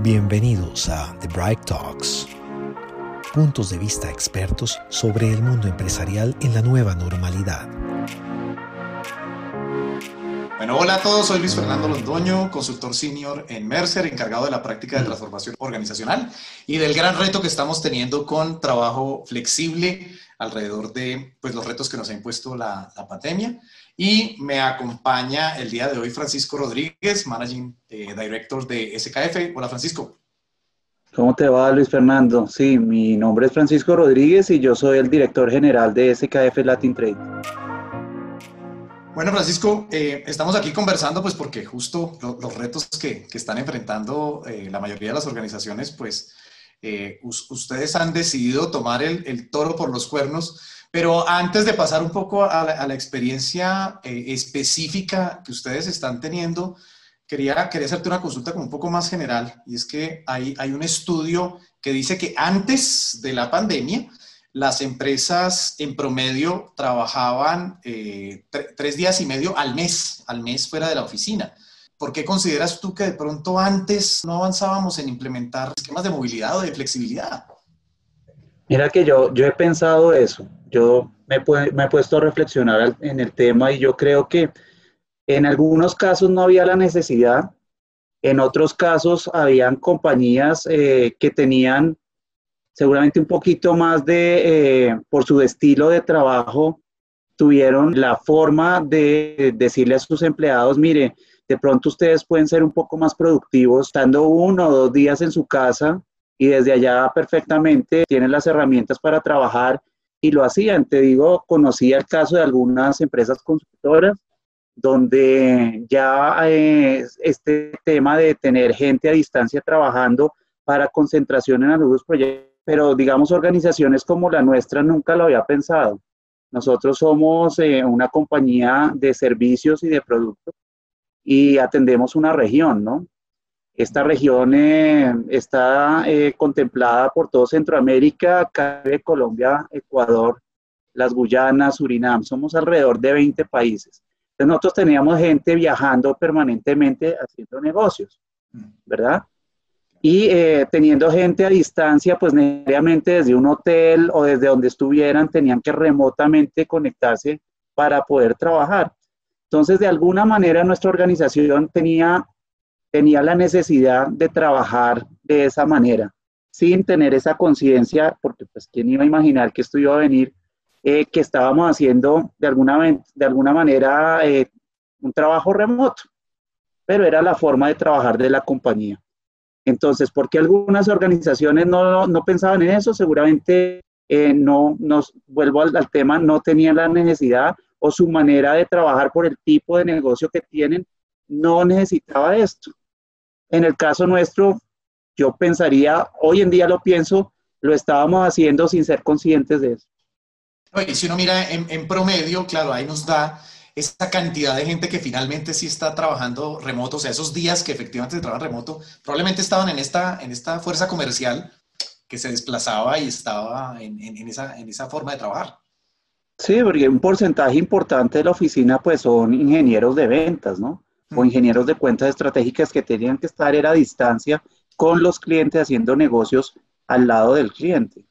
Bienvenidos a The Bright Talks, puntos de vista expertos sobre el mundo empresarial en la nueva normalidad. Bueno, hola a todos, soy Luis Fernando Londoño, consultor senior en Mercer, encargado de la práctica de transformación organizacional y del gran reto que estamos teniendo con trabajo flexible alrededor de pues, los retos que nos ha impuesto la, la pandemia. Y me acompaña el día de hoy Francisco Rodríguez, Managing eh, Director de SKF. Hola Francisco. ¿Cómo te va Luis Fernando? Sí, mi nombre es Francisco Rodríguez y yo soy el director general de SKF Latin Trade. Bueno, Francisco, eh, estamos aquí conversando pues porque justo los retos que, que están enfrentando eh, la mayoría de las organizaciones, pues ustedes han decidido tomar el, el toro por los cuernos pero antes de pasar un poco a la, experiencia eh, específica que ustedes están teniendo, quería, quería hacerte una consulta como un poco más general. Y es que hay, hay un estudio que dice que antes de la pandemia, las empresas en promedio trabajaban eh, tres días y medio al mes, al mes fuera de la oficina. ¿Por qué consideras tú que de pronto antes no avanzábamos en implementar esquemas de movilidad o de flexibilidad? Mira que yo, yo he pensado eso yo me, he puesto a reflexionar en el tema y yo creo que en algunos casos no había la necesidad, en otros casos habían compañías eh, que tenían seguramente un poquito más de, eh, por su estilo de trabajo, tuvieron la forma de decirle a sus empleados, mire, de pronto ustedes pueden ser un poco más productivos estando uno o dos días en su casa y desde allá perfectamente tienen las herramientas para trabajar y lo hacían. Te digo, conocía el caso de algunas empresas consultoras donde ya eh, este tema de tener gente a distancia trabajando para concentración en algunos proyectos, pero digamos organizaciones como la nuestra nunca lo había pensado. Nosotros somos eh, una compañía de servicios y de productos y atendemos una región, ¿no? Esta región eh, está eh, contemplada por todo Centroamérica, Caribe, Colombia, Ecuador, las Guyanas, Surinam. Somos alrededor de 20 países. Entonces nosotros teníamos gente viajando permanentemente haciendo negocios, ¿verdad? Y eh, teniendo gente a distancia, pues necesariamente desde un hotel o desde donde estuvieran, tenían que remotamente conectarse para poder trabajar. Entonces, de alguna manera, nuestra organización tenía tenía la necesidad de trabajar de esa manera, sin tener esa conciencia, porque pues quién iba a imaginar que esto iba a venir, eh, que estábamos haciendo de alguna, de alguna manera eh, un trabajo remoto, pero era la forma de trabajar de la compañía. Entonces, ¿por qué algunas organizaciones no, no, pensaban en eso? Seguramente eh, no, nos vuelvo al, al tema, no tenían la necesidad o su manera de trabajar por el tipo de negocio que tienen no necesitaba esto. En el caso nuestro, yo pensaría, hoy en día lo pienso, lo estábamos haciendo sin ser conscientes de eso. Y si uno mira en, promedio, claro, ahí nos da esa cantidad de gente que finalmente sí está trabajando remoto, o sea, esos días que efectivamente se trabajan remoto, probablemente estaban en esta, en esta fuerza comercial que se desplazaba y estaba en, esa, en esa forma de trabajar. Sí, porque un porcentaje importante de la oficina pues son ingenieros de ventas, ¿no? o ingenieros de cuentas estratégicas que tenían que estar a distancia con los clientes haciendo negocios al lado del cliente.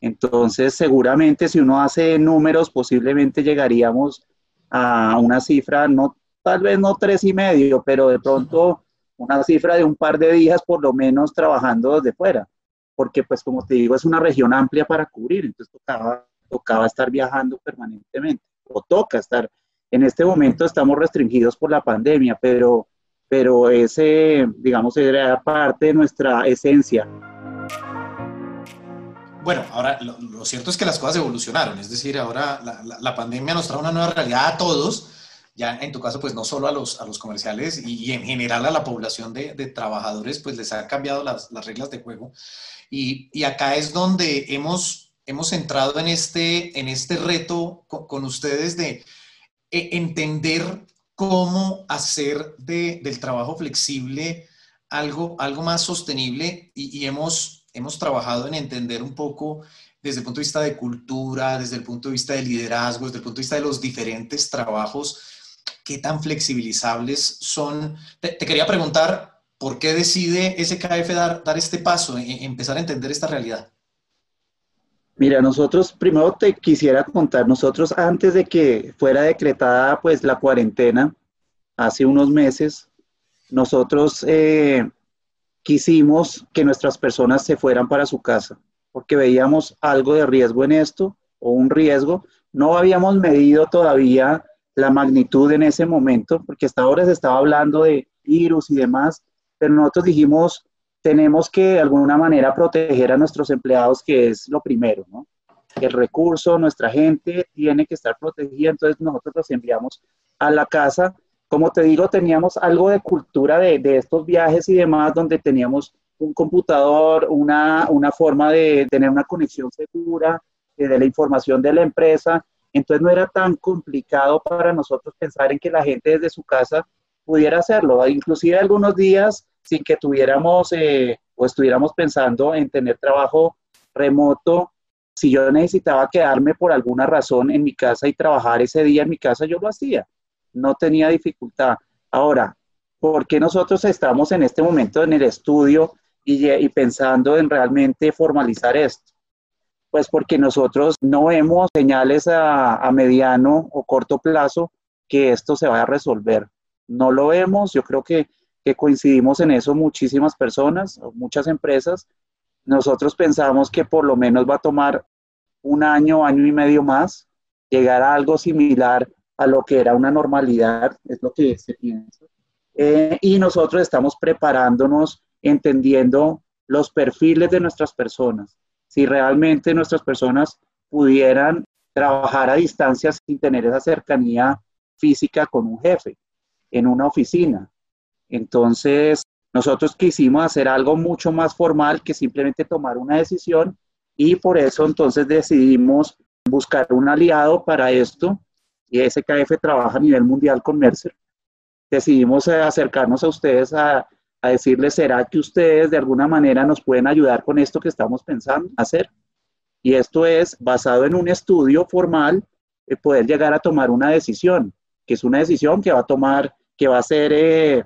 Entonces, seguramente si uno hace números, posiblemente llegaríamos a una cifra, no, tal vez no tres y medio, pero de pronto una cifra de un par de días por lo menos trabajando desde fuera, porque pues como te digo, es una región amplia para cubrir, entonces tocaba, tocaba estar viajando permanentemente, o toca estar en este momento estamos restringidos por la pandemia, pero, pero ese, digamos, era parte de nuestra esencia. Bueno, ahora lo, cierto es que las cosas evolucionaron, es decir, ahora la, pandemia nos trae una nueva realidad a todos, ya en tu caso, pues no solo a los, a los comerciales y, en general a la población de, trabajadores, pues les ha cambiado las, reglas de juego. Y, y, acá es donde hemos, hemos entrado en este, en este reto con ustedes de, e, entender cómo hacer del trabajo flexible algo, algo más sostenible y, hemos, hemos trabajado en entender un poco desde el punto de vista de cultura, desde el punto de vista de liderazgo, desde el punto de vista de los diferentes trabajos, qué tan flexibilizables son. Te, quería preguntar, ¿Por qué decide SKF dar, dar este paso, e, empezar a entender esta realidad? Mira, nosotros primero te quisiera contar, nosotros antes de que fuera decretada pues la cuarentena, hace unos meses, nosotros eh, quisimos que nuestras personas se fueran para su casa, porque veíamos algo de riesgo en esto o un riesgo. No habíamos medido todavía la magnitud en ese momento, porque hasta ahora se estaba hablando de virus y demás, pero nosotros dijimos, tenemos que de alguna manera proteger a nuestros empleados, que es lo primero, ¿no? El recurso, nuestra gente tiene que estar protegida, entonces nosotros los enviamos a la casa. Como te digo, teníamos algo de cultura de, de estos viajes y demás, donde teníamos un computador, una, forma de tener una conexión segura eh, de la información de la empresa. Entonces no era tan complicado para nosotros pensar en que la gente desde su casa pudiera hacerlo. Inclusive algunos días sin que tuviéramos eh, o estuviéramos pensando en tener trabajo remoto, si yo necesitaba quedarme por alguna razón en mi casa y trabajar ese día en mi casa, yo lo hacía. No tenía dificultad. Ahora, ¿por qué nosotros estamos en este momento en el estudio y, pensando en realmente formalizar esto? Pues porque nosotros no vemos señales a, a mediano o corto plazo que esto se vaya a resolver. No lo vemos. Yo creo que que coincidimos en eso muchísimas personas, muchas empresas. Nosotros pensamos que por lo menos va a tomar un año, año y medio más, llegar a algo similar a lo que era una normalidad, es lo que se piensa. Eh, y nosotros estamos preparándonos, entendiendo los perfiles de nuestras personas. Si realmente nuestras personas pudieran trabajar a distancia sin tener esa cercanía física con un jefe en una oficina, entonces, nosotros quisimos hacer algo mucho más formal que simplemente tomar una decisión y por eso entonces decidimos buscar un aliado para esto y SKF trabaja a nivel mundial con Mercer. Decidimos eh, acercarnos a ustedes a, decirles, ¿será que ustedes de alguna manera nos pueden ayudar con esto que estamos pensando hacer? Y esto es basado en un estudio formal, de poder llegar a tomar una decisión, que es una decisión que va a tomar, que va a ser eh,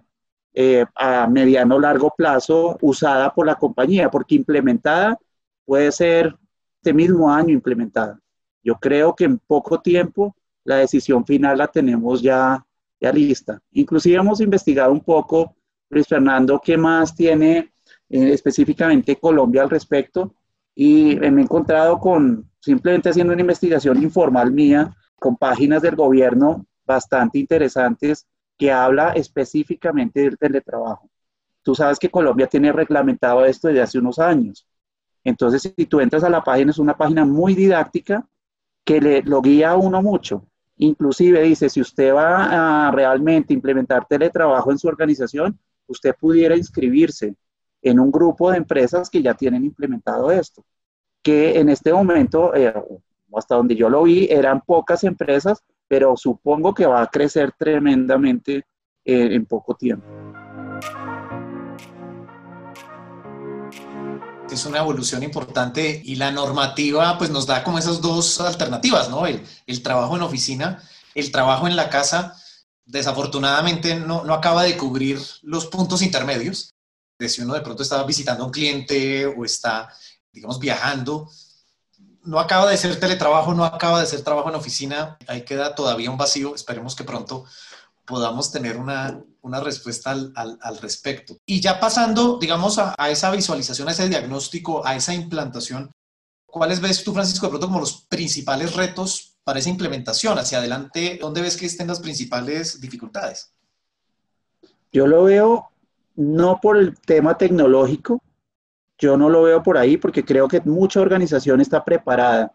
eh, a mediano o largo plazo usada por la compañía, porque implementada puede ser este mismo año implementada. Yo creo que en poco tiempo la decisión final la tenemos ya, ya lista. Inclusive hemos investigado un poco, Luis Fernando, qué más tiene eh, específicamente Colombia al respecto y me he encontrado con, simplemente haciendo una investigación informal mía, con páginas del gobierno bastante interesantes que habla específicamente del teletrabajo. Tú sabes que Colombia tiene reglamentado esto desde hace unos años. Entonces, si tú entras a la página, es una página muy didáctica que le, lo guía a uno mucho. Inclusive dice, si usted va a realmente implementar teletrabajo en su organización, usted pudiera inscribirse en un grupo de empresas que ya tienen implementado esto. Que en este momento, eh, hasta donde yo lo vi, eran pocas empresas pero supongo que va a crecer tremendamente eh, en poco tiempo. Es una evolución importante y la normativa pues nos da como esas dos alternativas, ¿no? El, el trabajo en oficina, el trabajo en la casa, desafortunadamente no, no acaba de cubrir los puntos intermedios. De si uno de pronto está visitando a un cliente o está, digamos, viajando, no acaba de ser teletrabajo, no acaba de ser trabajo en oficina, ahí queda todavía un vacío, esperemos que pronto podamos tener una, respuesta al, respecto. Y ya pasando, digamos, a, esa visualización, a ese diagnóstico, a esa implantación, ¿cuáles ves tú, Francisco, de pronto como los principales retos para esa implementación? Hacia adelante, ¿dónde ves que estén las principales dificultades? Yo lo veo no por el tema tecnológico, yo no lo veo por ahí porque creo que mucha organización está preparada,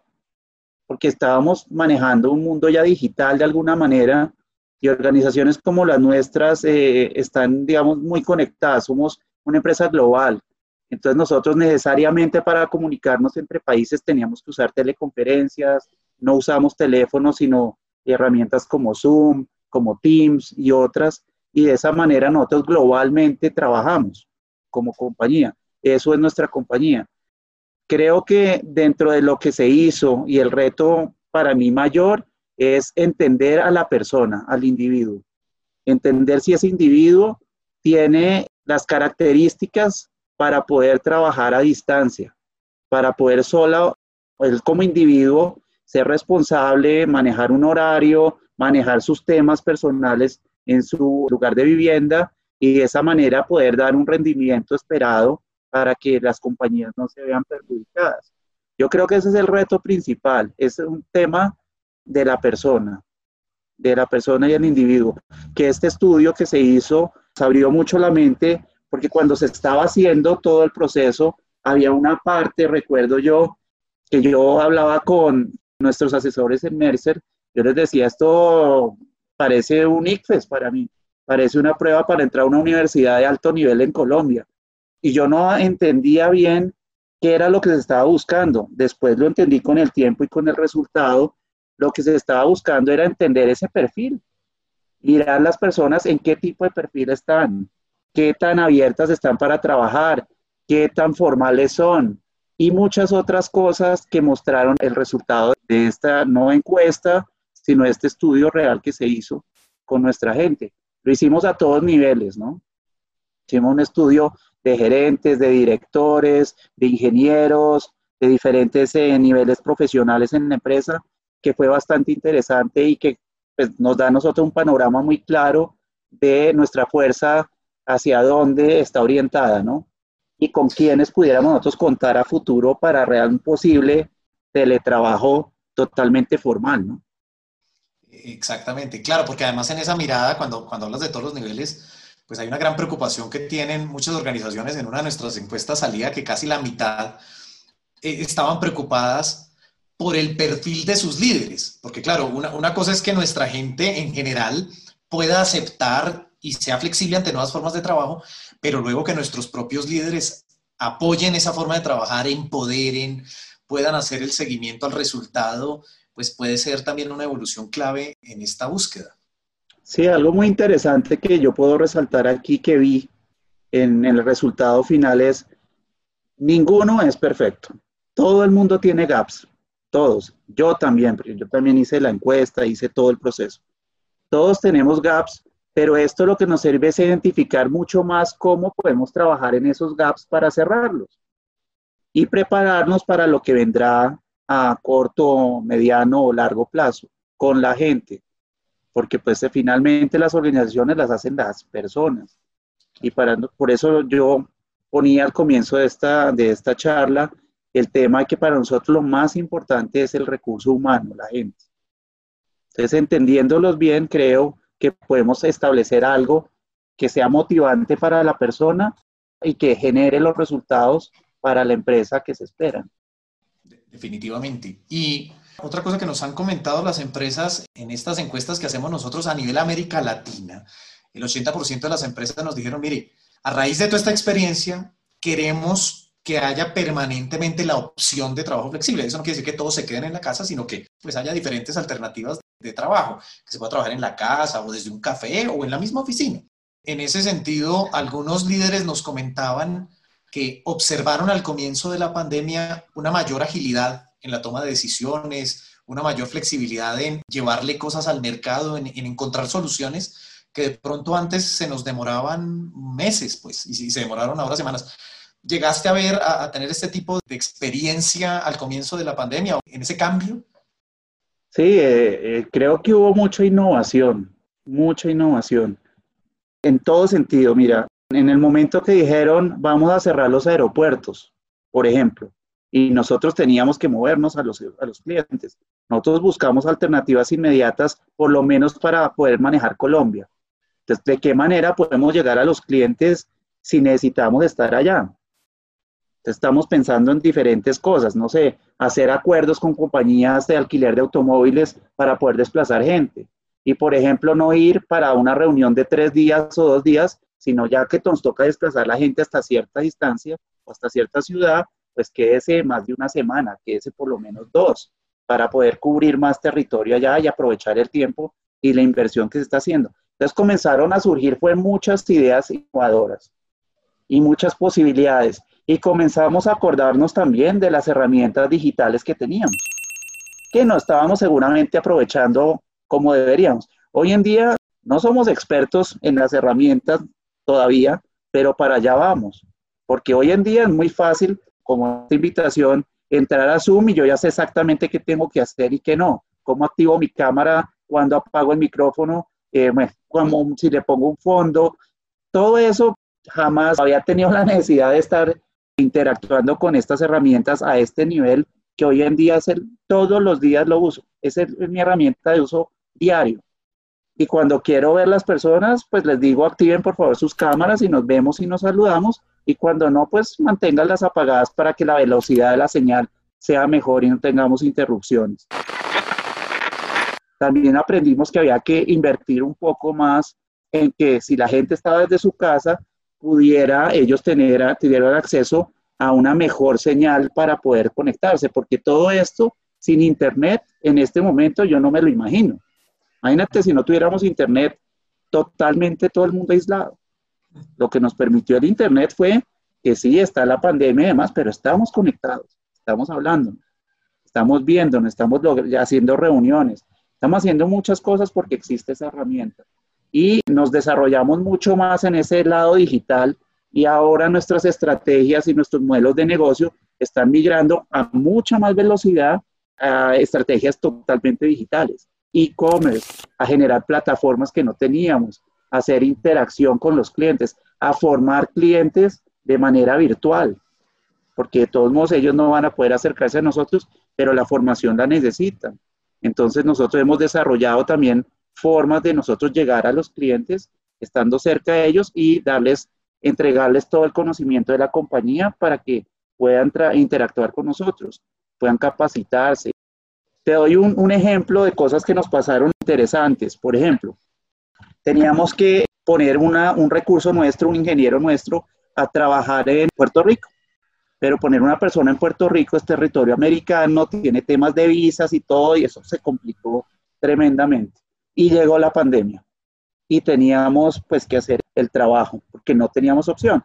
porque estábamos manejando un mundo ya digital de alguna manera y organizaciones como las nuestras eh, están, digamos, muy conectadas. Somos una empresa global. Entonces nosotros necesariamente para comunicarnos entre países teníamos que usar teleconferencias, no usamos teléfonos, sino herramientas como Zoom, como Teams y otras. Y de esa manera nosotros globalmente trabajamos como compañía. Eso es nuestra compañía. Creo que dentro de lo que se hizo y el reto para mí mayor es entender a la persona, al individuo. Entender si ese individuo tiene las características para poder trabajar a distancia, para poder solo, él como individuo, ser responsable, manejar un horario, manejar sus temas personales en su lugar de vivienda y de esa manera poder dar un rendimiento esperado para que las compañías no se vean perjudicadas. Yo creo que ese es el reto principal, es un tema de la persona, de la persona y el individuo, que este estudio que se hizo se abrió mucho la mente porque cuando se estaba haciendo todo el proceso, había una parte, recuerdo yo, que yo hablaba con nuestros asesores en Mercer, yo les decía, esto parece un ICFES para mí, parece una prueba para entrar a una universidad de alto nivel en Colombia. Y yo no entendía bien qué era lo que se estaba buscando. Después lo entendí con el tiempo y con el resultado. Lo que se estaba buscando era entender ese perfil, mirar las personas en qué tipo de perfil están, qué tan abiertas están para trabajar, qué tan formales son y muchas otras cosas que mostraron el resultado de esta no encuesta, sino este estudio real que se hizo con nuestra gente. Lo hicimos a todos niveles, ¿no? Hicimos un estudio de gerentes, de directores, de ingenieros, de diferentes eh, niveles profesionales en la empresa, que fue bastante interesante y que pues, nos da a nosotros un panorama muy claro de nuestra fuerza hacia dónde está orientada, ¿no? Y con quiénes pudiéramos nosotros contar a futuro para real un posible teletrabajo totalmente formal, ¿no? Exactamente, claro, porque además en esa mirada, cuando, cuando hablas de todos los niveles, pues hay una gran preocupación que tienen muchas organizaciones. En una de nuestras encuestas salía que casi la mitad eh, estaban preocupadas por el perfil de sus líderes, porque claro, una, una cosa es que nuestra gente en general pueda aceptar y sea flexible ante nuevas formas de trabajo, pero luego que nuestros propios líderes apoyen esa forma de trabajar, empoderen, puedan hacer el seguimiento al resultado pues puede ser también una evolución clave en esta búsqueda. Sí, algo muy interesante que yo puedo resaltar aquí que vi en, el resultado final es, ninguno es perfecto. Todo el mundo tiene gaps, todos. Yo también, yo también hice la encuesta, hice todo el proceso. Todos tenemos gaps, pero esto lo que nos sirve es identificar mucho más cómo podemos trabajar en esos gaps para cerrarlos y prepararnos para lo que vendrá a corto, mediano o largo plazo con la gente, porque pues finalmente las organizaciones las hacen las personas. Y para, por eso yo ponía al comienzo de esta, de esta charla el tema que para nosotros lo más importante es el recurso humano, la gente. Entonces, entendiéndolos bien, creo que podemos establecer algo que sea motivante para la persona y que genere los resultados para la empresa que se esperan definitivamente. Y otra cosa que nos han comentado las empresas en estas encuestas que hacemos nosotros a nivel América Latina, el 80% de las empresas nos dijeron, mire, a raíz de toda esta experiencia, queremos que haya permanentemente la opción de trabajo flexible. Eso no quiere decir que todos se queden en la casa, sino que pues haya diferentes alternativas de trabajo, que se pueda trabajar en la casa o desde un café o en la misma oficina. En ese sentido, algunos líderes nos comentaban que observaron al comienzo de la pandemia una mayor agilidad en la toma de decisiones, una mayor flexibilidad en llevarle cosas al mercado, en, encontrar soluciones que de pronto antes se nos demoraban meses, pues, y, se demoraron ahora semanas. ¿Llegaste a ver, a, tener este tipo de experiencia al comienzo de la pandemia, en ese cambio? Sí, eh, eh, creo que hubo mucha innovación, mucha innovación. En todo sentido, mira, en el momento que dijeron vamos a cerrar los aeropuertos, por ejemplo, y nosotros teníamos que movernos a los, a los clientes, nosotros buscamos alternativas inmediatas, por lo menos para poder manejar Colombia. Entonces, ¿de qué manera podemos llegar a los clientes si necesitamos estar allá? estamos pensando en diferentes cosas, no sé, hacer acuerdos con compañías de alquiler de automóviles para poder desplazar gente. Y, por ejemplo, no ir para una reunión de tres días o dos días, sino ya que nos toca desplazar la gente hasta cierta distancia o hasta cierta ciudad, pues quédese más de una semana, quédese por lo menos dos, para poder cubrir más territorio allá y aprovechar el tiempo y la inversión que se está haciendo. Entonces comenzaron a surgir fue muchas ideas innovadoras y muchas posibilidades y comenzamos a acordarnos también de las herramientas digitales que teníamos, que no estábamos seguramente aprovechando como deberíamos. Hoy en día no somos expertos en las herramientas todavía, pero para allá vamos, porque hoy en día es muy fácil, como esta invitación, entrar a Zoom y yo ya sé exactamente qué tengo que hacer y qué no, cómo activo mi cámara, cuándo apago el micrófono, eh, como si le pongo un fondo, todo eso jamás había tenido la necesidad de estar interactuando con estas herramientas a este nivel que hoy en día es el, todos los días lo uso. Esa es mi herramienta de uso diario. Y cuando quiero ver las personas, pues les digo, activen por favor sus cámaras y nos vemos y nos saludamos. Y cuando no, pues manténganlas apagadas para que la velocidad de la señal sea mejor y no tengamos interrupciones. También aprendimos que había que invertir un poco más en que si la gente estaba desde su casa, pudiera ellos tener, tuvieran acceso a una mejor señal para poder conectarse, porque todo esto sin internet en este momento yo no me lo imagino. Imagínate si no tuviéramos internet, totalmente todo el mundo aislado. Lo que nos permitió el internet fue que sí, está la pandemia y demás, pero estamos conectados, estamos hablando, estamos viendo, estamos haciendo reuniones, estamos haciendo muchas cosas porque existe esa herramienta. Y nos desarrollamos mucho más en ese lado digital y ahora nuestras estrategias y nuestros modelos de negocio están migrando a mucha más velocidad a estrategias totalmente digitales, e-commerce, a generar plataformas que no teníamos, hacer interacción con los clientes, a formar clientes de manera virtual, porque de todos modos ellos no van a poder acercarse a nosotros, pero la formación la necesitan. Entonces nosotros hemos desarrollado también formas de nosotros llegar a los clientes estando cerca de ellos y darles entregarles todo el conocimiento de la compañía para que puedan interactuar con nosotros, puedan capacitarse. Te doy un, ejemplo de cosas que nos pasaron interesantes. Por ejemplo, teníamos que poner un recurso nuestro, un ingeniero nuestro, a trabajar en Puerto Rico. Pero poner una persona en Puerto Rico es territorio americano, tiene temas de visas y todo, y eso se complicó tremendamente. Y llegó la pandemia y teníamos pues que hacer el trabajo porque no teníamos opción.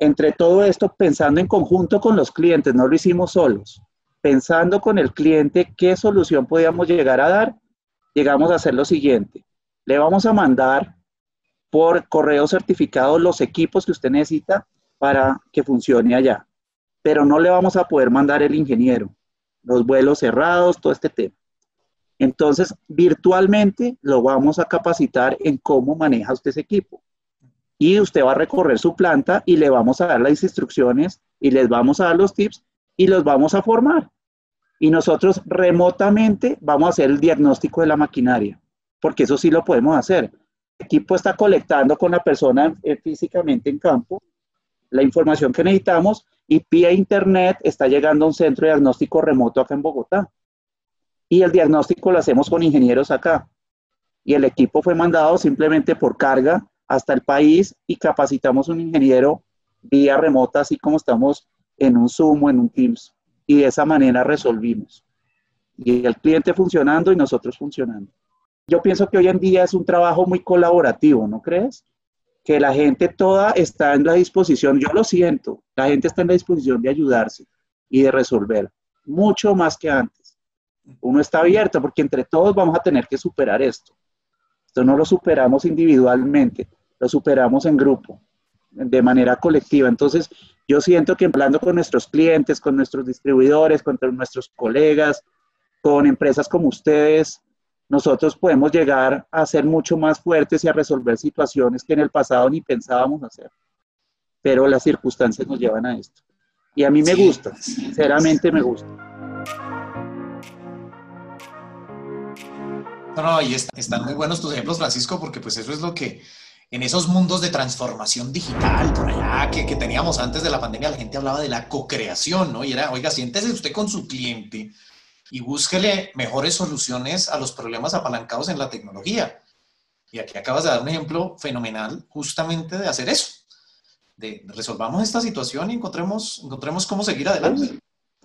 Entre todo esto, pensando en conjunto con los clientes, no lo hicimos solos, pensando con el cliente qué solución podíamos llegar a dar, llegamos a hacer lo siguiente. Le vamos a mandar por correo certificado los equipos que usted necesita para que funcione allá, pero no le vamos a poder mandar el ingeniero, los vuelos cerrados, todo este tema. Entonces, virtualmente lo vamos a capacitar en cómo maneja usted ese equipo. Y usted va a recorrer su planta y le vamos a dar las instrucciones y les vamos a dar los tips y los vamos a formar. Y nosotros remotamente vamos a hacer el diagnóstico de la maquinaria, porque eso sí lo podemos hacer. El equipo está colectando con la persona eh, físicamente en campo la información que necesitamos y vía internet está llegando a un centro de diagnóstico remoto acá en Bogotá y el diagnóstico lo hacemos con ingenieros acá. Y el equipo fue mandado simplemente por carga hasta el país y capacitamos un ingeniero vía remota, así como estamos en un Zoom o en un Teams. Y de esa manera resolvimos. Y el cliente funcionando y nosotros funcionando. Yo pienso que hoy en día es un trabajo muy colaborativo, ¿no crees? Que la gente toda está en la disposición, yo lo siento, la gente está en la disposición de ayudarse y de resolver, mucho más que antes uno está abierto porque entre todos vamos a tener que superar esto. Esto no lo superamos individualmente, lo superamos en grupo, de manera colectiva. Entonces, yo siento que hablando con nuestros clientes, con nuestros distribuidores, con nuestros colegas, con empresas como ustedes, nosotros podemos llegar a ser mucho más fuertes y a resolver situaciones que en el pasado ni pensábamos hacer. Pero las circunstancias nos llevan a esto. Y a mí me gusta, sinceramente me gusta. No, y están muy buenos tus ejemplos, Francisco, porque pues eso es lo que en esos mundos de transformación digital, por allá, que, que teníamos antes de la pandemia, la gente hablaba de la co-creación, ¿no? Y era, oiga, siéntese usted con su cliente y búsquele mejores soluciones a los problemas apalancados en la tecnología. Y aquí acabas de dar un ejemplo fenomenal justamente de hacer eso, de resolvamos esta situación y encontremos, encontremos cómo seguir adelante.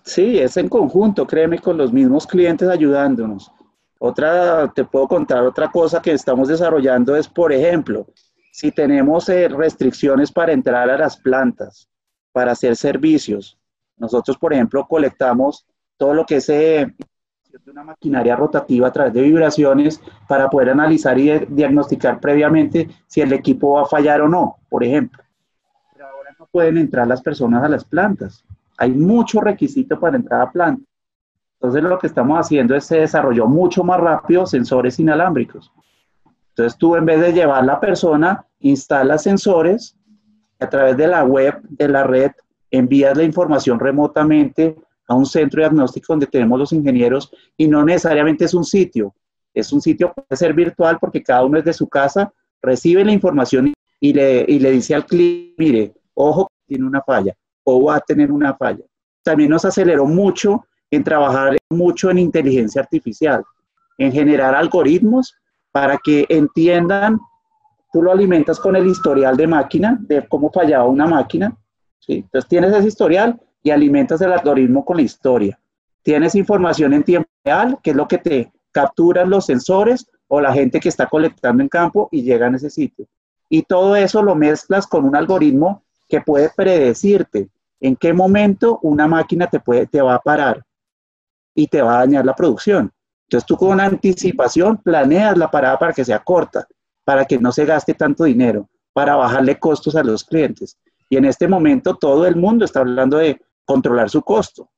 Sí, es en conjunto, créeme, con los mismos clientes ayudándonos. Otra, te puedo contar otra cosa que estamos desarrollando es, por ejemplo, si tenemos eh, restricciones para entrar a las plantas, para hacer servicios, nosotros, por ejemplo, colectamos todo lo que es eh, una maquinaria rotativa a través de vibraciones para poder analizar y diagnosticar previamente si el equipo va a fallar o no, por ejemplo. no pueden entrar las personas a las plantas. Hay mucho requisito para entrar a planta. Entonces lo que estamos haciendo es se desarrolló mucho más rápido sensores inalámbricos. Entonces tú en vez de llevar la persona, instalas sensores a través de la web, de la red, envías la información remotamente a un centro diagnóstico donde tenemos los ingenieros y no necesariamente es un sitio, es un sitio puede ser virtual porque cada uno es de su casa, recibe la información y le, y le dice al cliente, mire, ojo, tiene una falla o va a tener una falla. También nos aceleró mucho en trabajar mucho en inteligencia artificial, en generar algoritmos para que entiendan, tú lo alimentas con el historial de máquina, de cómo fallaba una máquina, ¿sí? entonces tienes ese historial y alimentas el algoritmo con la historia. Tienes información en tiempo real, que es lo que te capturan los sensores o la gente que está colectando en campo y llega a ese sitio. Y todo eso lo mezclas con un algoritmo que puede predecirte en qué momento una máquina te, puede, te va a parar y te va a dañar la producción. Entonces tú con anticipación planeas la parada para que sea corta, para que no se gaste tanto dinero, para bajarle costos a los clientes. Y en este momento todo el mundo está hablando de controlar su costo.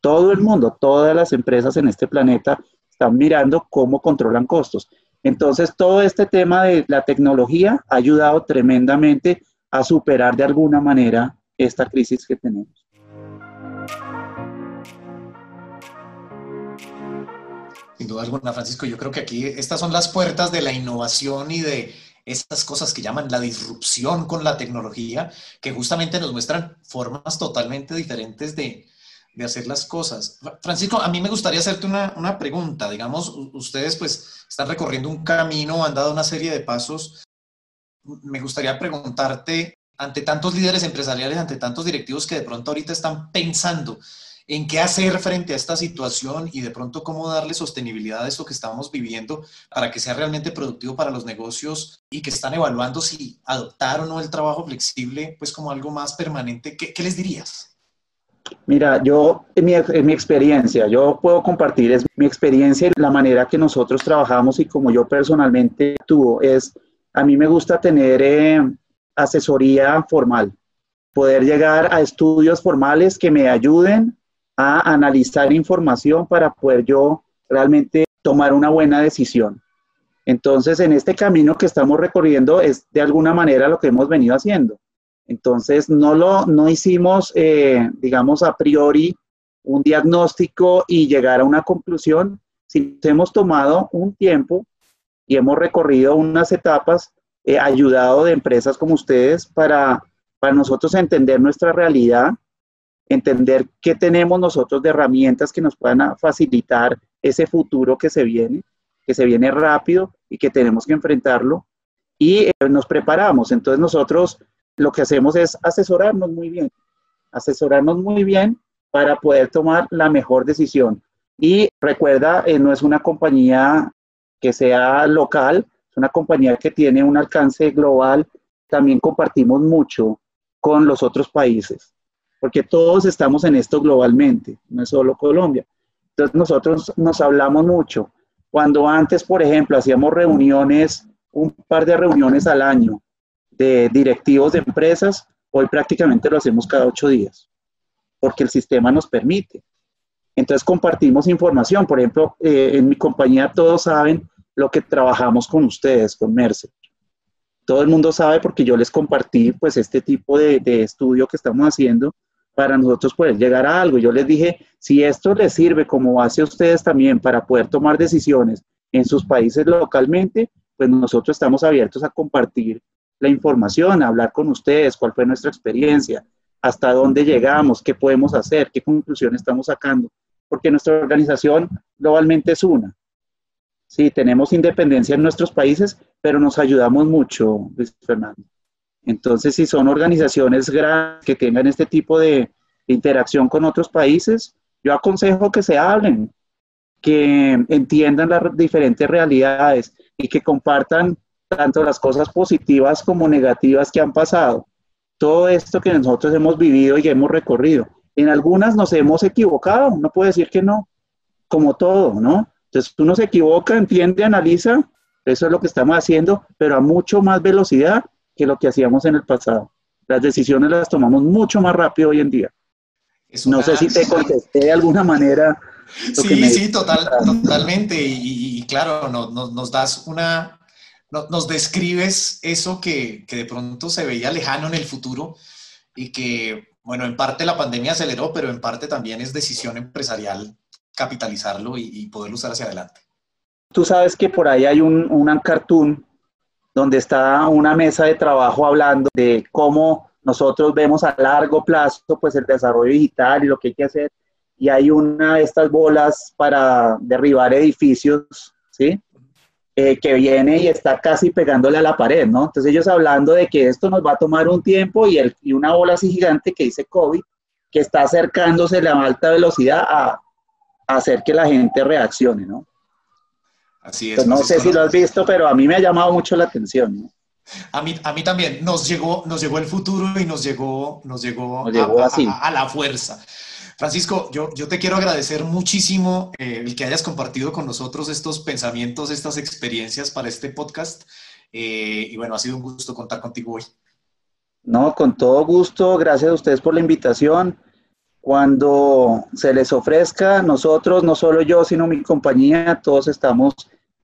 Todo el mundo, todas las empresas en este planeta están mirando cómo controlan costos. Entonces, todo este tema de la tecnología ha ayudado tremendamente a superar de alguna manera esta crisis que tenemos. Sin duda alguna, Francisco, yo creo que aquí estas son las puertas de la innovación y de estas cosas que llaman la disrupción con la tecnología, que justamente nos muestran formas totalmente diferentes de, de hacer las cosas. Francisco, a mí me gustaría hacerte una, una, pregunta. Digamos, ustedes pues están recorriendo un camino, han dado una serie de pasos. Me gustaría preguntarte, ante tantos líderes empresariales, ante tantos directivos que de pronto ahorita están pensando en qué hacer frente a esta situación y de pronto cómo darle sostenibilidad a esto que estamos viviendo para que sea realmente productivo para los negocios y que están evaluando si adoptar o no el trabajo flexible pues como algo más permanente, ¿qué, les dirías? Mira, yo, en mi, en mi, experiencia, yo puedo compartir es mi experiencia y la manera que nosotros trabajamos y como yo personalmente tuvo, es, a mí me gusta tener eh, asesoría formal, poder llegar a estudios formales que me ayuden a analizar información para poder yo realmente tomar una buena decisión. Entonces, en este camino que estamos recorriendo es de alguna manera lo que hemos venido haciendo. Entonces, no lo no hicimos, eh, digamos, a priori un diagnóstico y llegar a una conclusión, sino hemos tomado un tiempo y hemos recorrido unas etapas, eh, ayudado de empresas como ustedes para, para nosotros entender nuestra realidad, entender qué tenemos nosotros de herramientas que nos puedan facilitar ese futuro que se viene, que se viene rápido y que tenemos que enfrentarlo. Y eh, nos preparamos. Entonces nosotros lo que hacemos es asesorarnos muy bien, asesorarnos muy bien para poder tomar la mejor decisión. Y recuerda, eh, no es una compañía que sea local, es una compañía que tiene un alcance global. También compartimos mucho con los otros países porque todos estamos en esto globalmente, no es solo Colombia. Entonces nosotros nos hablamos mucho. Cuando antes, por ejemplo, hacíamos reuniones, un par de reuniones al año de directivos de empresas, hoy prácticamente lo hacemos cada ocho días, porque el sistema nos permite. Entonces compartimos información. Por ejemplo, eh, en mi compañía todos saben lo que trabajamos con ustedes, con Mercer. Todo el mundo sabe porque yo les compartí pues este tipo de, de estudio que estamos haciendo para nosotros poder llegar a algo. Yo les dije, si esto les sirve como base a ustedes también para poder tomar decisiones en sus países localmente, pues nosotros estamos abiertos a compartir la información, a hablar con ustedes, cuál fue nuestra experiencia, hasta dónde llegamos, qué podemos hacer, qué conclusiones estamos sacando, porque nuestra organización globalmente es una. Sí, tenemos independencia en nuestros países, pero nos ayudamos mucho, Luis Fernando. Entonces, si son organizaciones grandes que tengan este tipo de interacción con otros países, yo aconsejo que se hablen, que entiendan las diferentes realidades y que compartan tanto las cosas positivas como negativas que han pasado. Todo esto que nosotros hemos vivido y hemos recorrido. En algunas nos hemos equivocado, no puede decir que no, como todo, ¿no? Entonces uno se equivoca, entiende, analiza, eso es lo que estamos haciendo, pero a mucho más velocidad que lo que hacíamos en el pasado. Las decisiones las tomamos mucho más rápido hoy en día. No sé si te contesté de alguna manera. Sí, sí, total, totalmente. Y, claro, nos das una, nos describes eso que, de pronto se veía lejano en el futuro y que, bueno, en parte la pandemia aceleró, pero en parte también es decisión empresarial capitalizarlo y, poderlo usar hacia adelante. Tú sabes que por ahí hay un, un cartoon donde está una mesa de trabajo hablando de cómo nosotros vemos a largo plazo pues el desarrollo digital y lo que hay que hacer y hay una de estas bolas para derribar edificios, ¿sí? Eh, que viene y está casi pegándole a la pared, ¿no? Entonces ellos hablando de que esto nos va a tomar un tiempo y, el, y una bola así gigante que dice COVID, que está acercándose a alta velocidad a, hacer que la gente reaccione, ¿no? Así es. no sé si lo has visto, pero a mí me ha llamado mucho la atención, ¿no? A mí, a mí también nos llegó, nos llegó el futuro y nos llegó, nos llegó, a, la fuerza. Francisco, yo, yo te quiero agradecer muchísimo eh, el que hayas compartido con nosotros estos pensamientos, estas experiencias para este podcast. Eh, y bueno, ha sido un gusto contar contigo hoy. No, con todo gusto. Gracias a ustedes por la invitación. Cuando se les ofrezca, nosotros, no solo yo, sino mi compañía, todos estamos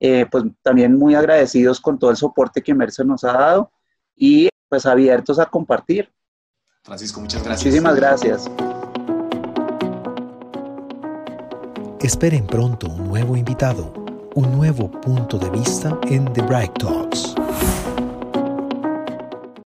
eh, pues también muy agradecidos con todo el soporte que Mercer nos ha dado y pues abiertos a compartir. Francisco, muchas gracias. Muchísimas gracias. Esperen pronto un nuevo invitado, un nuevo punto de vista en The Bright Talks.